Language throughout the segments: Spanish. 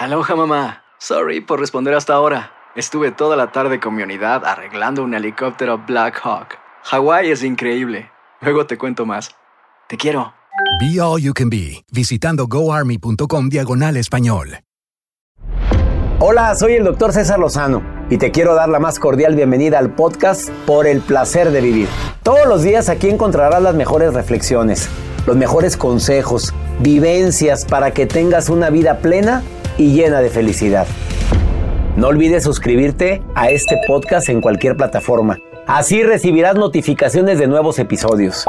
Aloha mamá. Sorry por responder hasta ahora. Estuve toda la tarde con mi unidad arreglando un helicóptero Black Hawk. Hawái es increíble. Luego te cuento más. Te quiero. Be All You Can Be, visitando goarmy.com diagonal español. Hola, soy el doctor César Lozano y te quiero dar la más cordial bienvenida al podcast Por el Placer de Vivir. Todos los días aquí encontrarás las mejores reflexiones, los mejores consejos, vivencias para que tengas una vida plena y llena de felicidad. No olvides suscribirte a este podcast en cualquier plataforma. Así recibirás notificaciones de nuevos episodios.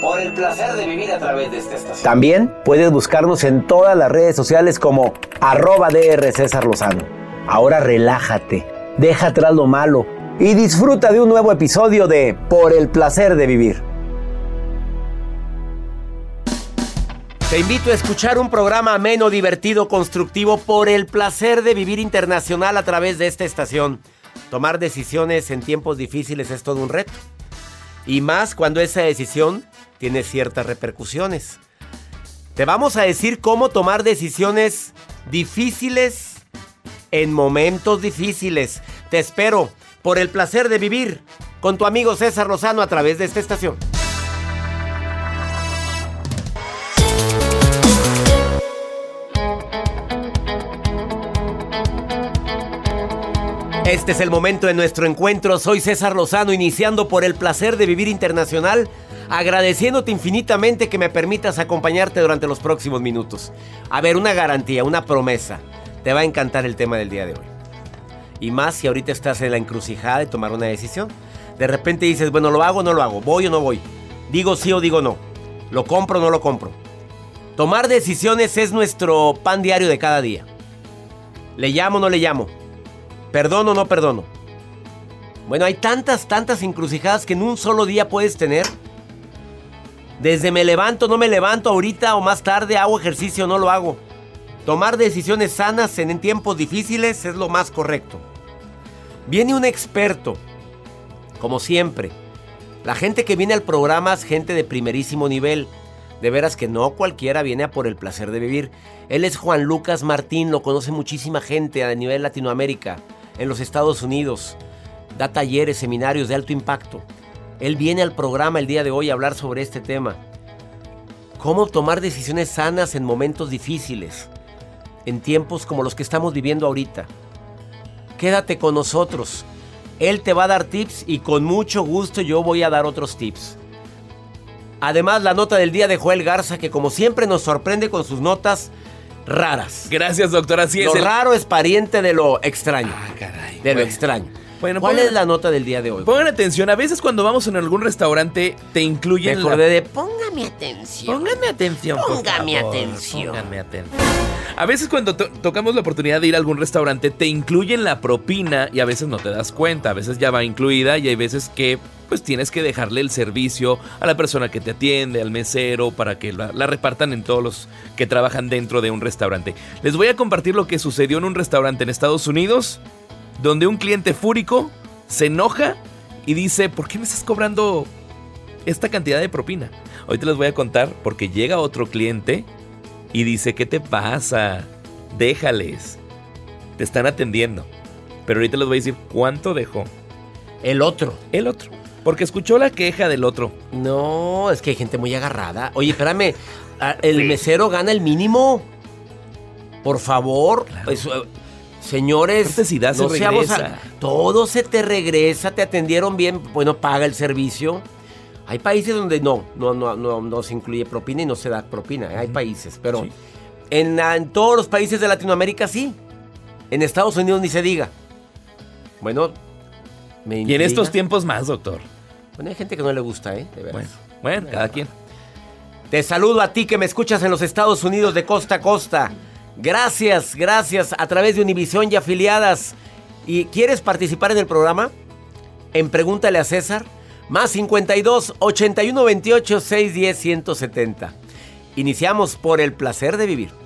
Por el placer de vivir a través de esta estación. También puedes buscarnos en todas las redes sociales como arroba DR César Lozano. Ahora relájate, deja atrás lo malo y disfruta de un nuevo episodio de Por el placer de vivir. Te invito a escuchar un programa ameno, divertido, constructivo por el placer de vivir internacional a través de esta estación. Tomar decisiones en tiempos difíciles es todo un reto. Y más cuando esa decisión tiene ciertas repercusiones. Te vamos a decir cómo tomar decisiones difíciles en momentos difíciles. Te espero por el placer de vivir con tu amigo César Lozano a través de esta estación. Este es el momento de nuestro encuentro. Soy César Lozano, iniciando por el placer de vivir internacional, agradeciéndote infinitamente que me permitas acompañarte durante los próximos minutos. A ver, una garantía, una promesa. Te va a encantar el tema del día de hoy. Y más si ahorita estás en la encrucijada de tomar una decisión. De repente dices, bueno, ¿lo hago o no lo hago? ¿Voy o no voy? ¿Digo sí o digo no? ¿Lo compro o no lo compro? Tomar decisiones es nuestro pan diario de cada día. ¿Le llamo o no le llamo? ¿Perdono o no perdono? Bueno, hay tantas, tantas encrucijadas que en un solo día puedes tener. Desde me levanto, no me levanto ahorita o más tarde, hago ejercicio o no lo hago. Tomar decisiones sanas en tiempos difíciles es lo más correcto. Viene un experto, como siempre. La gente que viene al programa es gente de primerísimo nivel. De veras que no cualquiera viene a por el placer de vivir. Él es Juan Lucas Martín, lo conoce muchísima gente a nivel Latinoamérica en los Estados Unidos. Da talleres, seminarios de alto impacto. Él viene al programa el día de hoy a hablar sobre este tema. Cómo tomar decisiones sanas en momentos difíciles, en tiempos como los que estamos viviendo ahorita. Quédate con nosotros. Él te va a dar tips y con mucho gusto yo voy a dar otros tips. Además, la nota del día de Joel Garza, que como siempre nos sorprende con sus notas raras. Gracias, doctor. Así Lo es. el- raro es pariente de lo extraño. Ah, caray. De lo Bueno. extraño. Bueno, ¿Cuál pongan- es la nota del día de hoy? Pongan atención, a veces cuando vamos en algún restaurante te Me incluyen la- acordé de póngame atención. Pónganme atención, Póngame favor, atención. Pónganme atención. A veces cuando to- tocamos la oportunidad de ir a algún restaurante te incluyen la propina y a veces no te das cuenta, a veces ya va incluida y hay veces que pues tienes que dejarle el servicio a la persona que te atiende, al mesero, para que la, la repartan en todos los que trabajan dentro de un restaurante. Les voy a compartir lo que sucedió en un restaurante en Estados Unidos, donde un cliente fúrico se enoja y dice, ¿por qué me estás cobrando esta cantidad de propina? Hoy te les voy a contar porque llega otro cliente y dice, ¿qué te pasa? Déjales. Te están atendiendo. Pero ahorita les voy a decir cuánto dejó El otro. el otro. Porque escuchó la queja del otro. No, es que hay gente muy agarrada. Oye, espérame. El mesero gana el mínimo. Por favor. Eh, señores, das, se seamos a- todo se te regresa, te atendieron bien, bueno, paga el servicio. Hay países donde no, no, no, no, no se incluye propina y no se da propina. ¿eh? Hay países, pero Sí. en, todos los países de Latinoamérica sí. En Estados Unidos ni se diga. Bueno, me Y en estos tiempos más, doctor. Bueno, hay gente que no le gusta, ¿eh? De. Bueno, bueno, cada quien. Te saludo a ti que me escuchas en los Estados Unidos de costa a costa. Gracias, gracias a través de Univisión y afiliadas. ¿Y quieres participar en el programa? En Pregúntale a César, más 52 81 28 610 170. Iniciamos por el placer de vivir.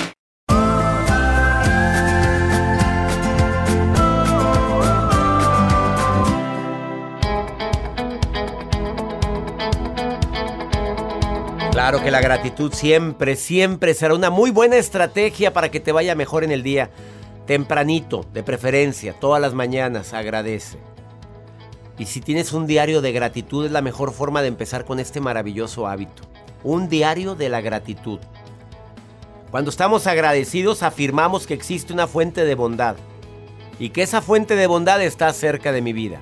Claro que la gratitud siempre, siempre será una muy buena estrategia para que te vaya mejor en el día. Tempranito, de preferencia, todas las mañanas, agradece. Y si tienes un diario de gratitud es la mejor forma de empezar con este maravilloso hábito. Un diario de la gratitud. Cuando estamos agradecidos afirmamos que existe una fuente de bondad y que esa fuente de bondad está cerca de mi vida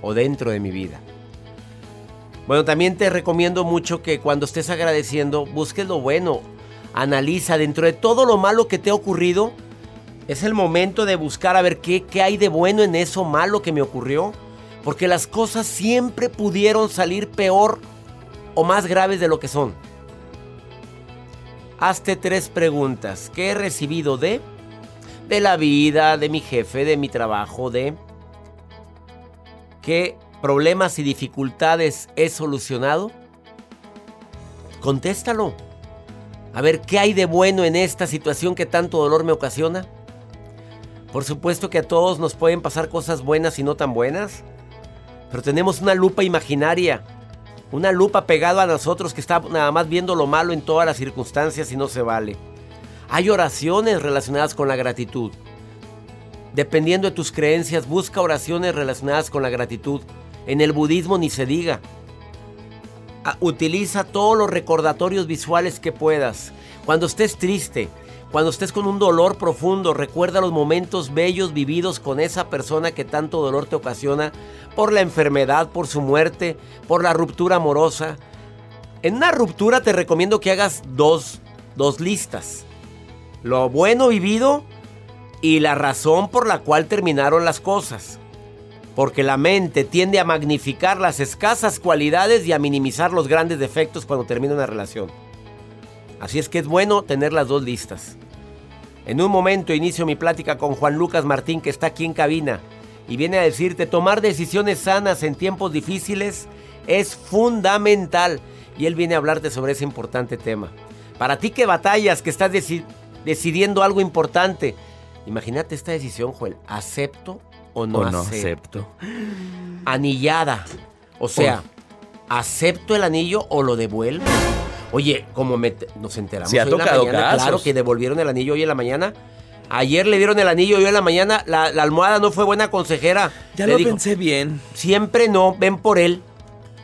o dentro de mi vida. Bueno, también te recomiendo mucho que cuando estés agradeciendo busques lo bueno. Analiza dentro de todo lo malo que te ha ocurrido. Es el momento de buscar a ver qué, qué hay de bueno en eso malo que me ocurrió. Porque las cosas siempre pudieron salir peor o más graves de lo que son. Hazte tres preguntas. ¿Qué he recibido de? De la vida, de mi jefe, de mi trabajo, de... ¿Qué problemas y dificultades he solucionado? Contéstalo. A ver, ¿qué hay de bueno en esta situación que tanto dolor me ocasiona? Por supuesto que a todos nos pueden pasar cosas buenas y no tan buenas, pero tenemos una lupa imaginaria, una lupa pegada a nosotros que está nada más viendo lo malo en todas las circunstancias y no se vale. Hay oraciones relacionadas con la gratitud. Dependiendo de tus creencias, busca oraciones relacionadas con la gratitud. En el budismo ni se diga. Ah, utiliza todos los recordatorios visuales que puedas. Cuando estés triste, cuando estés con un dolor profundo, recuerda los momentos bellos vividos con esa persona que tanto dolor te ocasiona por la enfermedad, por su muerte, por la ruptura amorosa. En una ruptura te recomiendo que hagas dos, dos listas. Lo bueno vivido y la razón por la cual terminaron las cosas porque la mente tiende a magnificar las escasas cualidades y a minimizar los grandes defectos cuando termina una relación. Así es que es bueno tener las dos listas. En un momento inicio mi plática con Juan Lucas Martín que está aquí en cabina y viene a decirte tomar decisiones sanas en tiempos difíciles es fundamental y él viene a hablarte sobre ese importante tema. Para ti que batallas, que estás decidiendo algo importante, imagínate esta decisión, Joel, ¿acepto o no, acepto. Anillada. O sea, ¿acepto el anillo o lo devuelvo? Oye, como nos enteramos Se ha tocado claro que devolvieron el anillo hoy en la mañana. Ayer le dieron el anillo hoy en la mañana. La, almohada no fue buena consejera. Ya lo pensé bien. Siempre no, ven por él.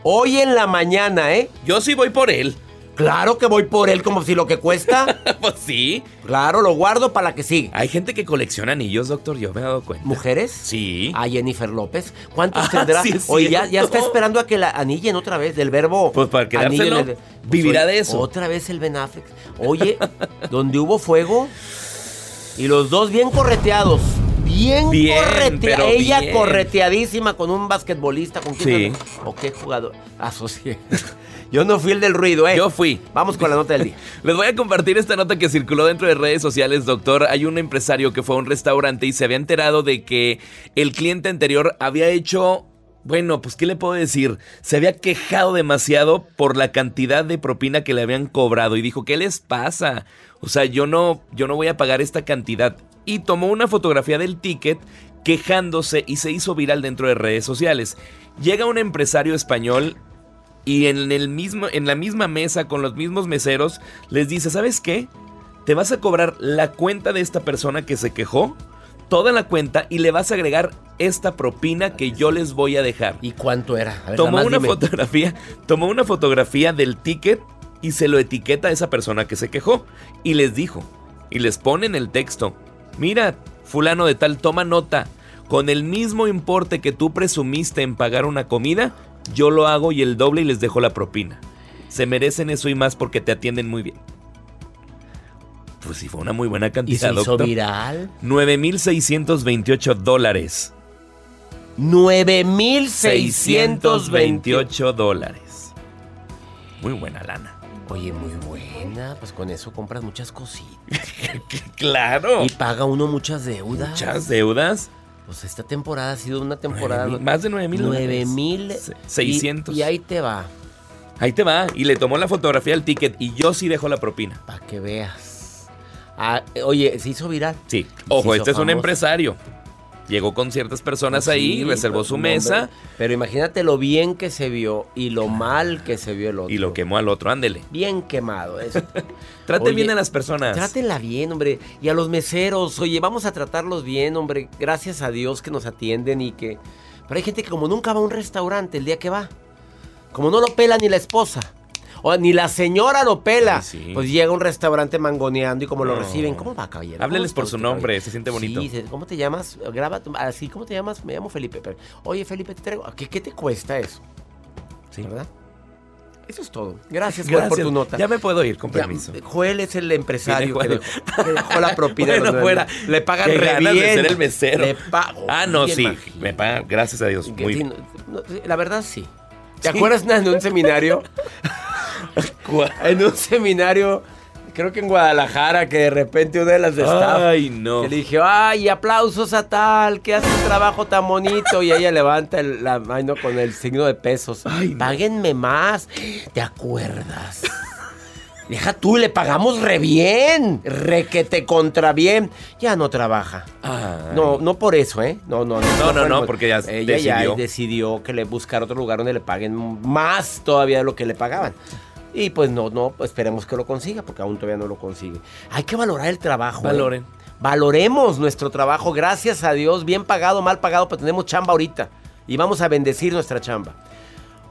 Hoy en la mañana, ¿eh? Yo sí voy por él. Claro que voy por él como si lo que cuesta. pues sí. Claro, lo guardo para que siga. Hay gente que colecciona anillos, doctor, yo me he dado cuenta. ¿Mujeres? Sí. A Jennifer López. ¿Cuántos ah, tendrá? Oye, ya, está esperando a que la anillen otra vez, del verbo. Pues para quedárselo, el, vivirá de eso. Otra vez el Ben Affleck. Oye, donde hubo fuego y los dos bien correteados bien, Bien, corretea- ella bien. correteadísima con un basquetbolista, ¿con quién? Sí. ¿O qué jugador? Asocié. Yo no fui el del ruido, ¿eh? Yo fui. Vamos con la nota del día. Les voy a compartir esta nota que circuló dentro de redes sociales, doctor. Hay un empresario que fue a un restaurante y se había enterado de que el cliente anterior había hecho... Bueno, pues ¿qué le puedo decir? Se había quejado demasiado por la cantidad de propina que le habían cobrado y dijo, ¿qué les pasa? O sea, yo no, yo no voy a pagar esta cantidad. Y tomó una fotografía del ticket quejándose y se hizo viral dentro de redes sociales. Llega un empresario español y en, el mismo, en la misma mesa con los mismos meseros les dice, ¿sabes qué? Te vas a cobrar la cuenta de esta persona que se quejó, toda la cuenta y le vas a agregar esta propina que yo les voy a dejar. ¿Y cuánto era? A ver, Tomó una dime. fotografía, tomó una fotografía del ticket y se lo etiqueta a esa persona que se quejó y les dijo y les pone en el texto, mira, fulano de tal, toma nota, con el mismo importe que tú presumiste en pagar una comida, yo lo hago y el doble y les dejo la propina. Se merecen eso y más porque te atienden muy bien. Pues sí, fue una muy buena ¿Y cantidad, se hizo viral? 9.628 dólares. 9,628. 628 dólares. Muy buena lana. Oye, muy buena. Pues con eso compras muchas cositas. Claro. Y paga uno muchas deudas. Muchas deudas. Pues esta temporada ha sido una temporada. Más de 9 mil. 9 mil. Se- 600. Y, y ahí te va, Ahí te va. Y le tomó la fotografía al ticket y yo sí dejo la propina. para que veas. Ah, oye, se hizo viral. Sí. Ojo, este es un empresario. Llegó con ciertas personas Pues ahí, sí, reservó su mesa. Pero imagínate lo bien que se vio y lo mal que se vio el otro. y lo quemó al otro. Ándele. Bien quemado eso. Traten Oye, bien a las personas. Trátenla bien, hombre. Y a los meseros, oye, vamos a tratarlos bien, hombre. Gracias a Dios que nos atienden y que... Pero hay gente que como nunca va a un restaurante el día que va. Como no lo pela ni la esposa. O ni la señora lo pela. Sí. Pues llega a un restaurante mangoneando y como lo reciben. ¿Cómo va, caballero? Hábleles ¿Cómo por su nombre, caballero? se siente bonito. Sí, ¿cómo te llamas? Graba tu- así, ¿cómo te llamas? Me llamo Felipe. Pero, Oye, Felipe, te traigo... ¿Qué, qué te cuesta eso? Sí. ¿Verdad? Eso es todo. Gracias, por tu nota. Ya me puedo ir, con Ya, permiso. Joel es el empresario que, de dejó, que dejó la propina. Bueno, fuera. Le pagan re ganas bien. de ser el mesero. Le pago. Ah, no, sí. Me paga, gracias a Dios. Muy sí, bien. no, la verdad, sí. ¿Te acuerdas en un seminario? en un seminario, creo que en Guadalajara, que de repente una de las de staff Ay, no. que le dije, ay, aplausos a tal, que hace un trabajo tan bonito. Y ella levanta el- la mano con el signo de pesos. Ay, no. Páguenme más. ¿Te acuerdas? Deja tú, le pagamos re bien. Re que te contra bien. Ya no trabaja. Ay. No, no por eso, ¿eh? No, no, no. No, no, no, porque ya Ella ya decidió. decidió que le buscar otro lugar donde le paguen más todavía de lo que le pagaban. Y pues no, no, esperemos que lo consiga, porque aún todavía no lo consigue. Hay que valorar el trabajo. ¿eh? Valoren. Valoremos nuestro trabajo, gracias a Dios, bien pagado, mal pagado, pero tenemos chamba ahorita. Y vamos a bendecir nuestra chamba.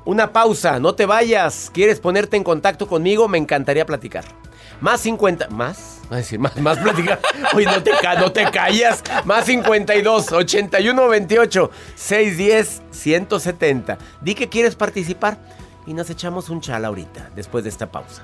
Una pausa, no te vayas. ¿Quieres ponerte en contacto conmigo? Me encantaría platicar. Más 50. ¿Más? Va a decir, más, más platicar. Oye, no te, no te callas. Más 52, 81, 28, 610, 170. Di que quieres participar y nos echamos un chal ahorita, después de esta pausa.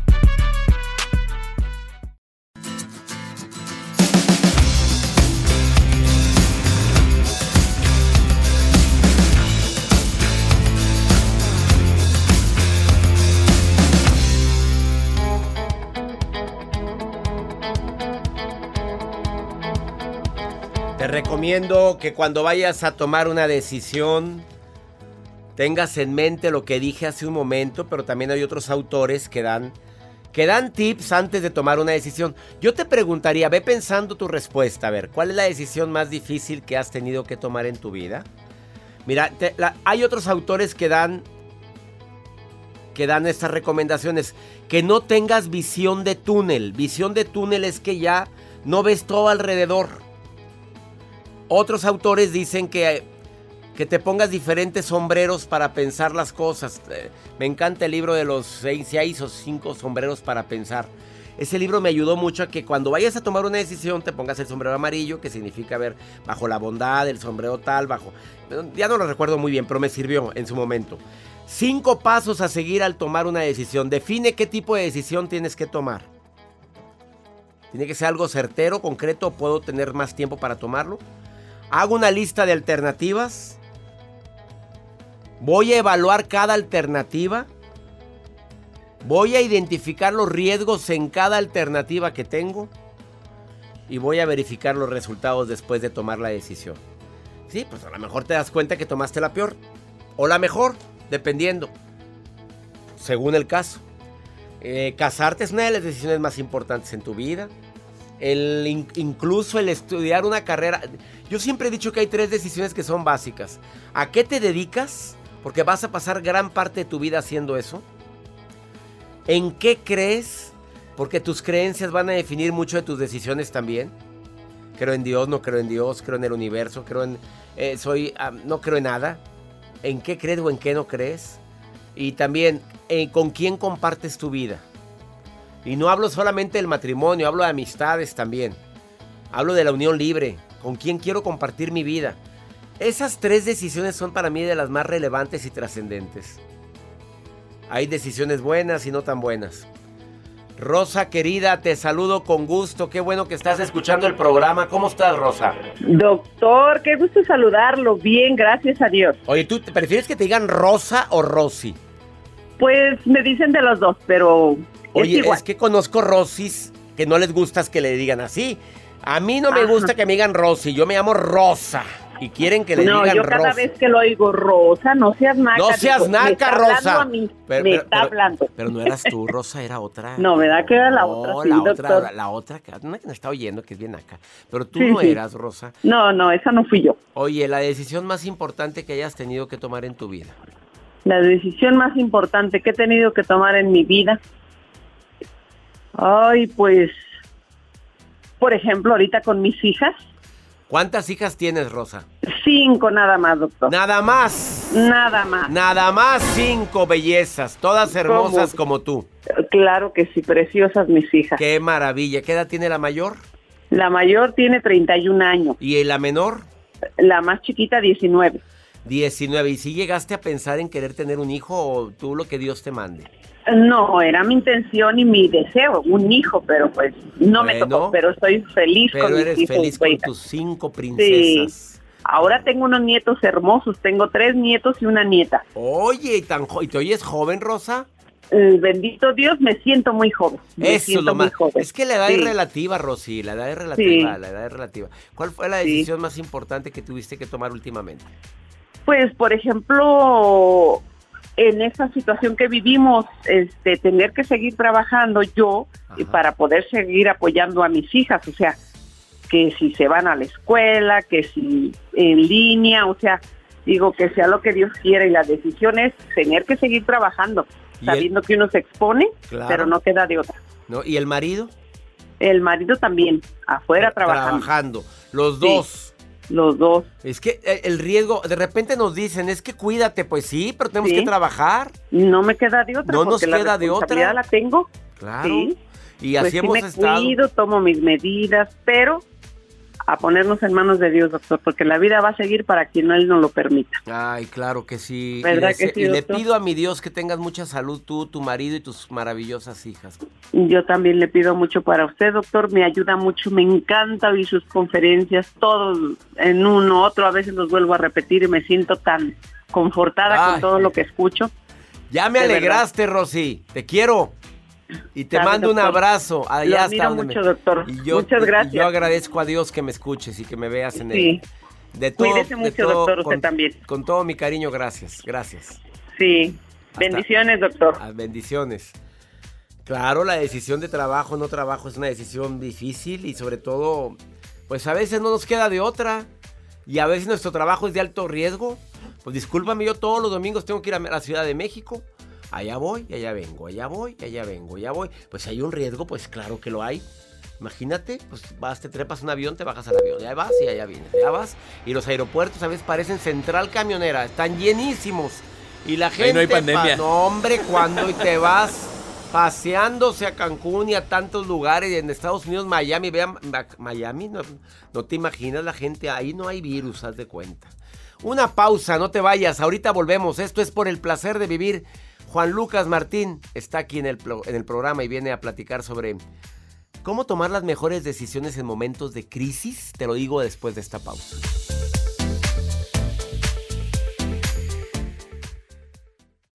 Recomiendo que cuando vayas a tomar una decisión tengas en mente lo que dije hace un momento, pero también hay otros autores que dan que dan tips antes de tomar una decisión. Yo te preguntaría, ve pensando tu respuesta, a ver, ¿cuál es la decisión más difícil que has tenido que tomar en tu vida? Mira, hay otros autores que dan que dan estas recomendaciones, que no tengas visión de túnel. Visión de túnel es que ya no ves todo alrededor. Otros autores dicen que, que te pongas diferentes sombreros para pensar las cosas. Eh, Me encanta el libro de los seis, seis o cinco sombreros para pensar. Ese libro me ayudó mucho a que cuando vayas a tomar una decisión te pongas el sombrero amarillo, que significa ver bajo la bondad, el sombrero tal, bajo... Ya no lo recuerdo muy bien, pero me sirvió en su momento. Cinco pasos a seguir al tomar una decisión. Define qué tipo de decisión tienes que tomar. Tiene que ser algo certero, concreto, puedo tener más tiempo para tomarlo. Hago una lista de alternativas. Voy a evaluar cada alternativa. Voy a identificar los riesgos en cada alternativa que tengo. Y voy a verificar los resultados después de tomar la decisión. Sí, pues a lo mejor te das cuenta que tomaste la peor. O la mejor, dependiendo. Según el caso. Eh, casarte es una de las decisiones más importantes en tu vida. Incluso el estudiar una carrera. Yo siempre he dicho que hay tres decisiones que son básicas. ¿A qué te dedicas? Porque vas a pasar gran parte de tu vida haciendo eso. ¿En qué crees? Porque tus creencias van a definir mucho de tus decisiones también. Creo en Dios, no creo en Dios, creo en el universo, creo en... eh, soy, no creo en nada. ¿En qué crees o en qué no crees? Y también, eh, ¿con quién compartes tu vida? Y no hablo solamente del matrimonio, hablo de amistades también. Hablo de la unión libre, con quién quiero compartir mi vida. Esas tres decisiones son para mí de las más relevantes y trascendentes. Hay decisiones buenas y no tan buenas. Rosa querida, te saludo con gusto. Qué bueno que estás escuchando el programa. ¿Cómo estás, Rosa? Doctor, qué gusto saludarlo. Bien, gracias a Dios. Oye, ¿tú te prefieres que te digan Rosa o Rosy? Pues me dicen de los dos, pero Oye, es igual. es que conozco Rosis que no les gusta que le digan así. A mí no me gusta que me digan Rosy, yo me llamo Rosa. Y quieren que le no, digan yo cada Rosa. vez que lo oigo Rosa, no seas naca. No seas digo, me naca, está hablando Rosa. a mí, Pero- me pero- está pero- hablando. Pero no eras tú, Rosa, era otra. No, ¿verdad que era la No, otra? Sí, la doctor. otra, la, la otra, que- una que me está oyendo que es bien acá. Pero tú Sí, no sí. eras, Rosa. No, no, esa no fui yo. Oye, la decisión más importante que hayas tenido que tomar en tu vida. La decisión más importante que he tenido que tomar en mi vida. Ay, pues, por ejemplo, ahorita con mis hijas, ¿Cuántas hijas tienes, Rosa? cinco nada más, doctor. Nada más. Nada más. Nada más cinco bellezas, todas hermosas como tú. Claro que sí, preciosas mis hijas. Qué maravilla. ¿Qué edad tiene la mayor? La mayor tiene 31 años, ¿Y la menor? la más chiquita 19. 19. ¿Y si llegaste a pensar en querer tener un hijo o tú lo que Dios te mande? No, era mi intención y mi deseo, un hijo, pero pues no me tocó, pero estoy feliz con Pero mis eres hijos. feliz con tus cinco Sí. princesas. Ahora tengo unos nietos hermosos, tengo tres nietos y una nieta. Oye, ¿y, tan jo- ¿y te oyes joven, Rosa? Eh, bendito Dios, me siento muy joven. Me Eso es siento lo muy más. joven. Es que la edad Sí. es relativa, Rosy. La edad es relativa. Sí. La edad es relativa. ¿Cuál fue la Sí. decisión más importante que tuviste que tomar últimamente? Pues, por ejemplo, en esa situación que vivimos, este, tener que seguir trabajando yo y para poder seguir apoyando a mis hijas, o sea, que si se van a la escuela, que si en línea, o sea, digo que sea lo que Dios quiera y la decisión es tener que seguir trabajando, ¿Y sabiendo que uno se expone, Claro. pero no queda de otra. ¿No? ¿Y el marido? El marido también, afuera trabajando. Trabajando. Los Sí. Los dos. Es que eh, el riesgo, de repente nos dicen, es que cuídate, pues sí, pero tenemos Sí. que trabajar. No me queda de otra. No nos la queda de otra. la tengo. Claro. Sí. Y Pues así sí hemos me estado. cuido, tomo mis medidas, pero a ponernos en manos de Dios, doctor, porque la vida va a seguir para quien Él nos lo permita. Ay, claro que sí. Y ¿Verdad le- que sí, y le doctor? pido a mi Dios que tengas mucha salud tú, tu marido y tus maravillosas hijas. Yo también le pido mucho para usted, doctor, me ayuda mucho, me encanta oír sus conferencias, todos en uno, otro, a veces los vuelvo a repetir y me siento tan confortada Ay. con todo lo que escucho. Ya me De verdad. alegraste, Rosy. Te quiero. Y te Sabe, mando un abrazo. Allá lo hasta mucho, doctor. Y yo, Muchas y gracias. yo agradezco a Dios que me escuches y que me veas en Sí. el. De todo, Cuídese de mucho, todo, doctor, usted con- también. Con todo mi cariño, gracias. Gracias. Sí, bendiciones, doctor. Ah, bendiciones. Claro, la decisión de trabajo o no trabajo es una decisión difícil y sobre todo, pues a veces no nos queda de otra. Y a veces nuestro trabajo es de alto riesgo. Pues discúlpame, yo todos los domingos tengo que ir a la Ciudad de México. Allá voy, y allá vengo, allá voy, y allá vengo, allá voy. Pues si hay un riesgo, pues claro que lo hay. Imagínate, pues vas, te trepas un avión, te bajas al avión, ya vas y allá vienes, ya vas. Y los aeropuertos a veces parecen central camionera, están llenísimos. Y la gente, Ahí no hay pandemia. no, hombre, cuando y te vas paseándose a Cancún y a tantos lugares en Estados Unidos, Miami, vean, Miami, no, no te imaginas la gente, ahí no hay virus, haz de cuenta. Una pausa, no te vayas, ahorita volvemos, esto es por el placer de vivir. Juan Lucas Martín está aquí en el, en el programa y viene a platicar sobre cómo tomar las mejores decisiones en momentos de crisis, te lo digo después de esta pausa.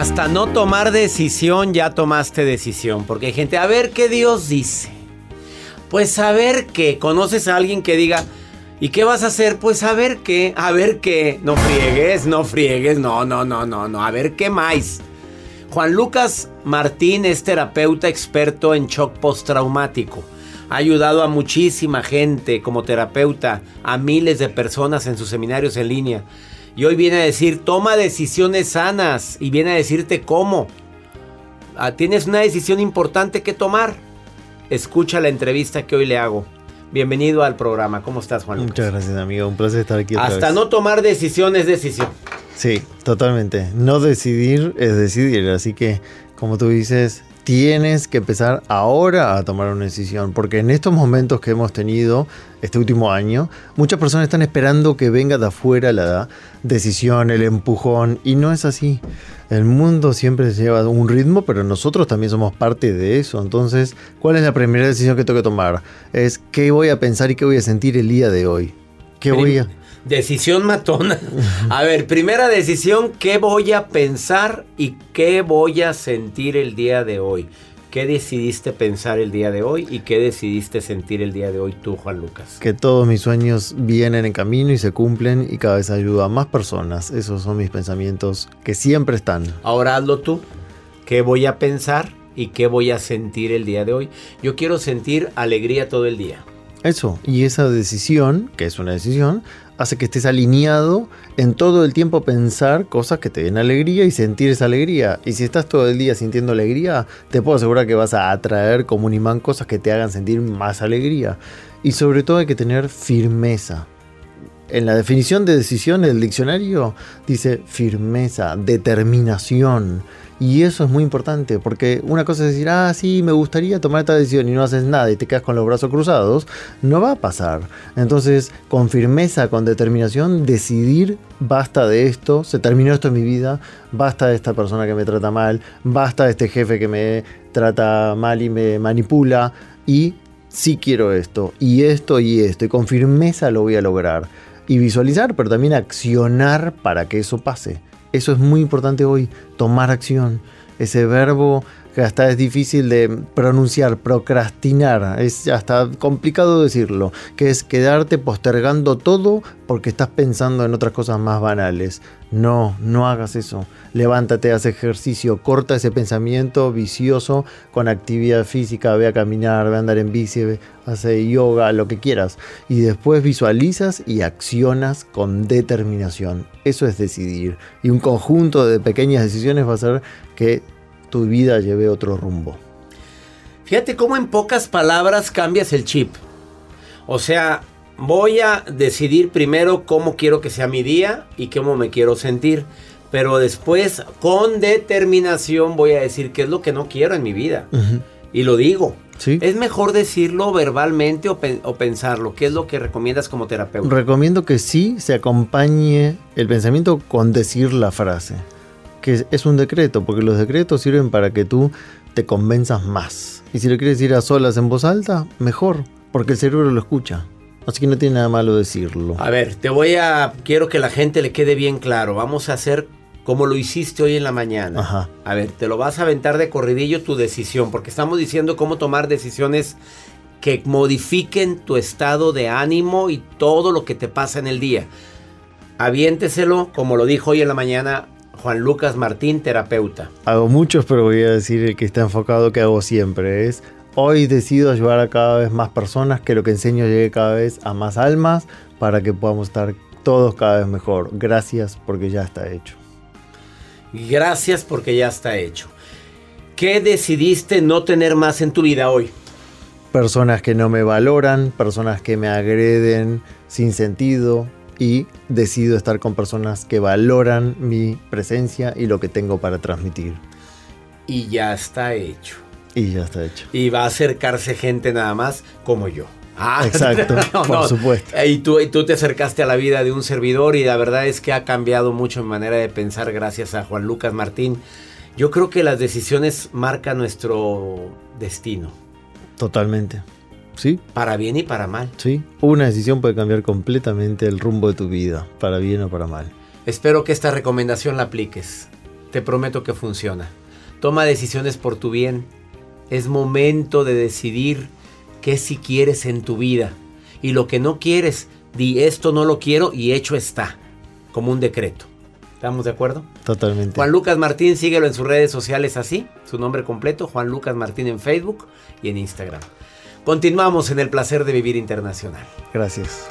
Hasta no tomar decisión, ya tomaste decisión. Porque hay gente, a ver qué Dios dice. Pues a ver qué. ¿Conoces a alguien que diga, ¿y qué vas a hacer? Pues a ver qué, a ver qué. No friegues, no friegues, no, no, no, no, no. A ver qué más. Juan Lucas Martín es terapeuta experto en shock postraumático. Ha ayudado a muchísima gente como terapeuta, a miles de personas en sus seminarios en línea. Y hoy viene a decir, toma decisiones sanas y viene a decirte cómo. Ah, Tienes una decisión importante que tomar. Escucha la entrevista que hoy le hago. Bienvenido al programa. ¿Cómo estás, Juan? Lucas? Muchas gracias, amigo. Un placer estar aquí. otra Hasta vez. no tomar decisión es decisión. Sí, totalmente. No decidir es decidir. Así que, como tú dices, tienes que empezar ahora a tomar una decisión, porque en estos momentos que hemos tenido este último año, muchas personas están esperando que venga de afuera la decisión, el empujón, y no es así. El mundo siempre lleva un ritmo, pero nosotros también somos parte de eso. Entonces, ¿cuál es la primera decisión que tengo que tomar? Es qué voy a pensar y qué voy a sentir el día de hoy. ¿Qué voy a...? Decisión matona. A ver, primera decisión, ¿qué voy a pensar y qué voy a sentir el día de hoy? ¿Qué decidiste pensar el día de hoy y qué decidiste sentir el día de hoy tú, Juan Lucas? Que todos mis sueños vienen en camino y se cumplen y cada vez ayuda a más personas. Esos son mis pensamientos que siempre están. Ahora hazlo tú. ¿Qué voy a pensar y qué voy a sentir el día de hoy? Yo quiero sentir alegría todo el día. Eso, y esa decisión, que es una decisión, hace que estés alineado en todo el tiempo pensar cosas que te den alegría y sentir esa alegría. Y si estás todo el día sintiendo alegría, te puedo asegurar que vas a atraer como un imán cosas que te hagan sentir más alegría. Y sobre todo hay que tener firmeza. En la definición de decisión del diccionario dice firmeza, determinación. Y eso es muy importante, porque una cosa es decir, ah, sí, me gustaría tomar esta decisión y no haces nada y te quedas con los brazos cruzados, no va a pasar. Entonces, con firmeza, con determinación, decidir, basta de esto, se terminó esto en mi vida, basta de esta persona que me trata mal, basta de este jefe que me trata mal y me manipula, y sí quiero esto, y esto y esto, y con firmeza lo voy a lograr. Y visualizar, pero también accionar para que eso pase. Eso es muy importante hoy, tomar acción. Ese verbo que hasta es difícil de pronunciar, procrastinar, es hasta complicado decirlo, que es quedarte postergando todo porque estás pensando en otras cosas más banales. No, no hagas eso. Levántate, haz ejercicio, corta ese pensamiento vicioso con actividad física, ve a caminar, ve a andar en bici, hace yoga, lo que quieras. Y después visualizas y accionas con determinación. Eso es decidir. Y un conjunto de pequeñas decisiones va a hacer que tu vida lleve otro rumbo. Fíjate cómo en pocas palabras cambias el chip. O sea, voy a decidir primero cómo quiero que sea mi día y cómo me quiero sentir. Pero después, con determinación, voy a decir qué es lo que no quiero en mi vida. Y lo digo. ¿Es mejor decirlo verbalmente o, o, pensarlo? ¿Qué es lo que recomiendas como terapeuta? Recomiendo que sí se acompañe el pensamiento con decir la frase que es un decreto, porque los decretos sirven para que tú te convenzas más. Y si lo quieres decir a solas en voz alta, mejor, porque el cerebro lo escucha. Así que no tiene nada malo decirlo. A ver, te voy a. Quiero que la gente le quede bien claro. Vamos a hacer como lo hiciste hoy en la mañana. Ajá. A ver, te lo vas a aventar de corridillo tu decisión, porque estamos diciendo cómo tomar decisiones que modifiquen tu estado de ánimo y todo lo que te pasa en el día. Aviénteselo, como lo dijo hoy en la mañana, Juan Lucas Martín, terapeuta. Hago muchos, pero voy a decir el que está enfocado que hago siempre. Es hoy decido ayudar a cada vez más personas, que lo que enseño llegue cada vez a más almas para que podamos estar todos cada vez mejor. Gracias porque ya está hecho. Gracias porque ya está hecho. ¿Qué decidiste no tener más en tu vida hoy? Personas que no me valoran, personas que me agreden sin sentido, y decido estar con personas que valoran mi presencia y lo que tengo para transmitir. Y ya está hecho. Y ya está hecho. Y va a acercarse gente nada más como yo. Ah, Exacto, por supuesto. Y tú, y tú te acercaste a la vida de un servidor y la verdad es que ha cambiado mucho mi manera de pensar gracias a Juan Lucas Martín. Yo creo que las decisiones marcan nuestro destino. Totalmente. Sí. Para bien y para mal. Sí. Una decisión puede cambiar completamente el rumbo de tu vida, para bien o para mal. Espero que esta recomendación la apliques. Te prometo que funciona. Toma decisiones por tu bien. Es momento de decidir qué si quieres en tu vida. Y lo que no quieres, di esto no lo quiero y hecho está. Como un decreto. ¿Estamos de acuerdo? Totalmente. Juan Lucas Martín, síguelo en sus redes sociales así. Su nombre completo, Juan Lucas Martín en Facebook y en Instagram. Continuamos en el placer de vivir internacional. Gracias.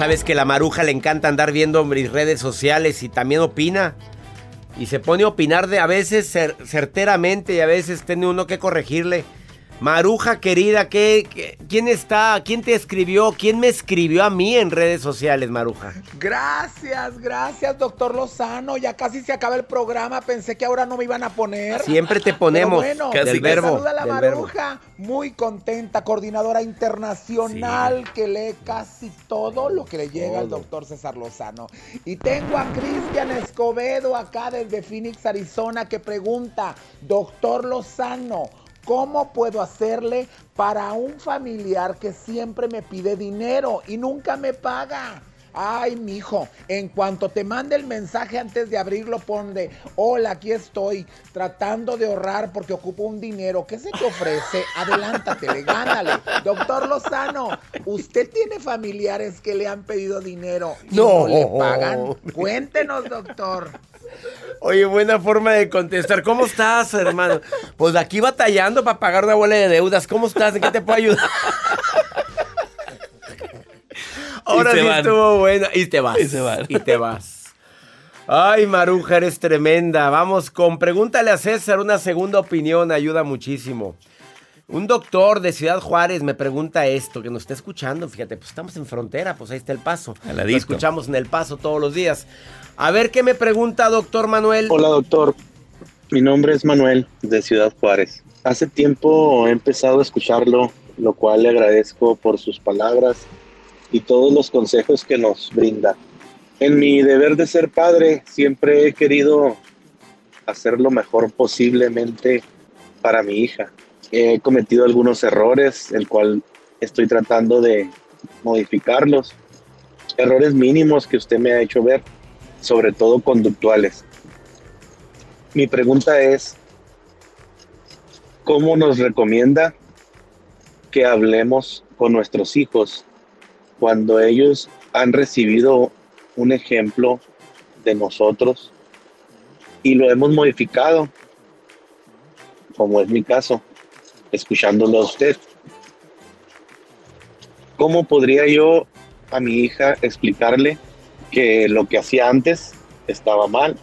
Sabes que la maruja le encanta andar viendo mis redes sociales y también opina. Y se pone a opinar de a veces cer- certeramente y a veces tiene uno que corregirle. Maruja querida, ¿qué, qué- quién está? ¿Quién te escribió? ¿Quién me escribió a mí en redes sociales, Maruja? Gracias, gracias, doctor Lozano. Ya casi se acaba el programa. Pensé que ahora no me iban a poner. Siempre te ponemos Pero bueno, del verbo. Saluda la del verbo. maruja. Muy contenta, coordinadora internacional que lee casi todo lo que le llega al doctor César Lozano. Y tengo a Cristian Escobedo acá desde Phoenix, Arizona, que pregunta, doctor Lozano. ¿Cómo puedo hacerle para un familiar que siempre me pide dinero y nunca me paga? Ay, mijo, en cuanto te mande el mensaje antes de abrirlo, ponle, hola, aquí estoy, tratando de ahorrar porque ocupo un dinero. ¿Qué se te ofrece? Adelántate, gánale. Doctor Lozano, ¿usted tiene familiares que le han pedido dinero y no, No. le pagan? Cuéntenos, doctor. Oye, buena forma de contestar. ¿Cómo estás, hermano? Pues aquí batallando para pagar una bola de deudas. ¿Cómo estás? ¿En qué te puedo ayudar? Ahora sí van. estuvo buena. Y te vas. Y se van. Y te vas. Ay, Maruja, eres tremenda. Vamos con pregúntale a César una segunda opinión. Ayuda muchísimo. Un doctor de Ciudad Juárez me pregunta esto, que nos está escuchando. Fíjate, pues estamos en frontera, pues ahí está el paso. Lo escuchamos en el paso todos los días. A ver qué me pregunta, doctor Manuel. Hola doctor, mi nombre es Manuel de Ciudad Juárez. Hace tiempo he empezado a escucharlo, lo cual le agradezco por sus palabras y todos los consejos que nos brinda. En mi deber de ser padre siempre he querido hacer lo mejor posiblemente para mi hija. He cometido algunos errores, el cual estoy tratando de modificarlos. Errores mínimos que usted me ha hecho ver, sobre todo conductuales. Mi pregunta es, ¿cómo nos recomienda que hablemos con nuestros hijos cuando ellos han recibido un ejemplo de nosotros y lo hemos modificado, como es mi caso, escuchándolo a usted? ¿Cómo podría yo a mi hija explicarle que lo que hacía antes estaba mal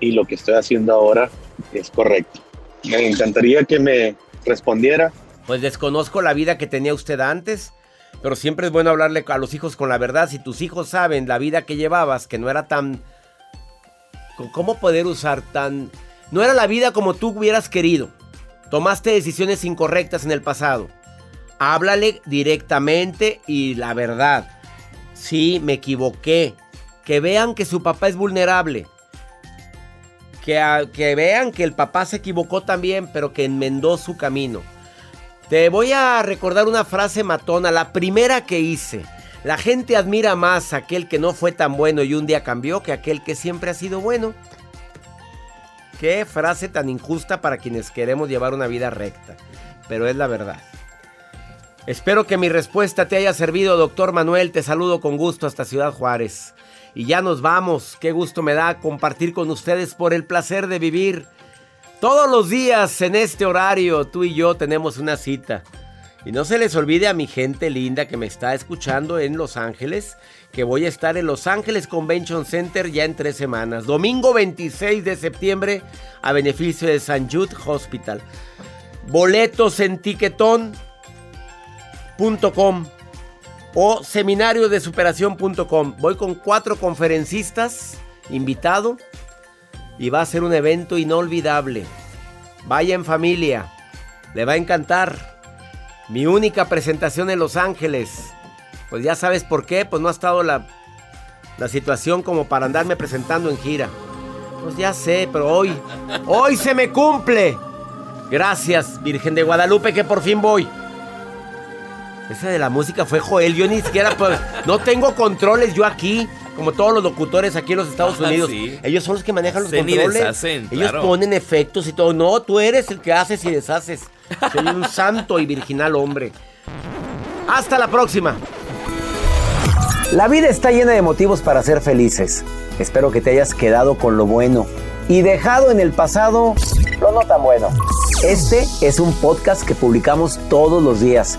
y lo que estoy haciendo ahora es correcto? Me encantaría que me respondiera. Pues desconozco la vida que tenía usted antes, pero siempre es bueno hablarle a los hijos con la verdad. Si tus hijos saben la vida que llevabas, que no era tan... ¿Cómo poder usar tan... No era la vida como tú hubieras querido. Tomaste decisiones incorrectas en el pasado. Háblale directamente y la verdad. Sí, me equivoqué. Que vean que su papá es vulnerable. Que, que vean que el papá se equivocó también, pero que enmendó su camino. Te voy a recordar una frase matona, la primera que hice. La gente admira más a aquel que no fue tan bueno y un día cambió que aquel que siempre ha sido bueno. Qué frase tan injusta para quienes queremos llevar una vida recta, pero es la verdad. Espero que mi respuesta te haya servido, doctor Manuel. Te saludo con gusto hasta Ciudad Juárez. Y ya nos vamos. Qué gusto me da compartir con ustedes por el placer de vivir. Todos los días en este horario tú y yo tenemos una cita. Y no se les olvide a mi gente linda que me está escuchando en Los Ángeles, que voy a estar en Los Ángeles Convention Center ya en tres semanas. Domingo 26 de septiembre a beneficio de San Jude Hospital. Boletos en o seminario de superación.com. Voy con cuatro conferencistas, invitado, y va a ser un evento inolvidable. Vaya en familia, le va a encantar. Mi única presentación en Los Ángeles. Pues ya sabes por qué, pues no ha estado la, la situación como para andarme presentando en gira. Pues ya sé, pero hoy, hoy se me cumple. Gracias, Virgen de Guadalupe, que por fin voy. Esa de la música fue Joel. Yo ni siquiera, pues, no tengo controles yo aquí, como todos los locutores aquí en los Estados Ah, Unidos. sí. Ellos son los que manejan los Hacen y controles. deshacen, Ellos claro. ponen efectos y todo. No, tú eres el que haces y deshaces. Soy un santo y virginal hombre. Hasta la próxima. La vida está llena de motivos para ser felices. Espero que te hayas quedado con lo bueno y dejado en el pasado lo no tan bueno. Este es un podcast que publicamos todos los días,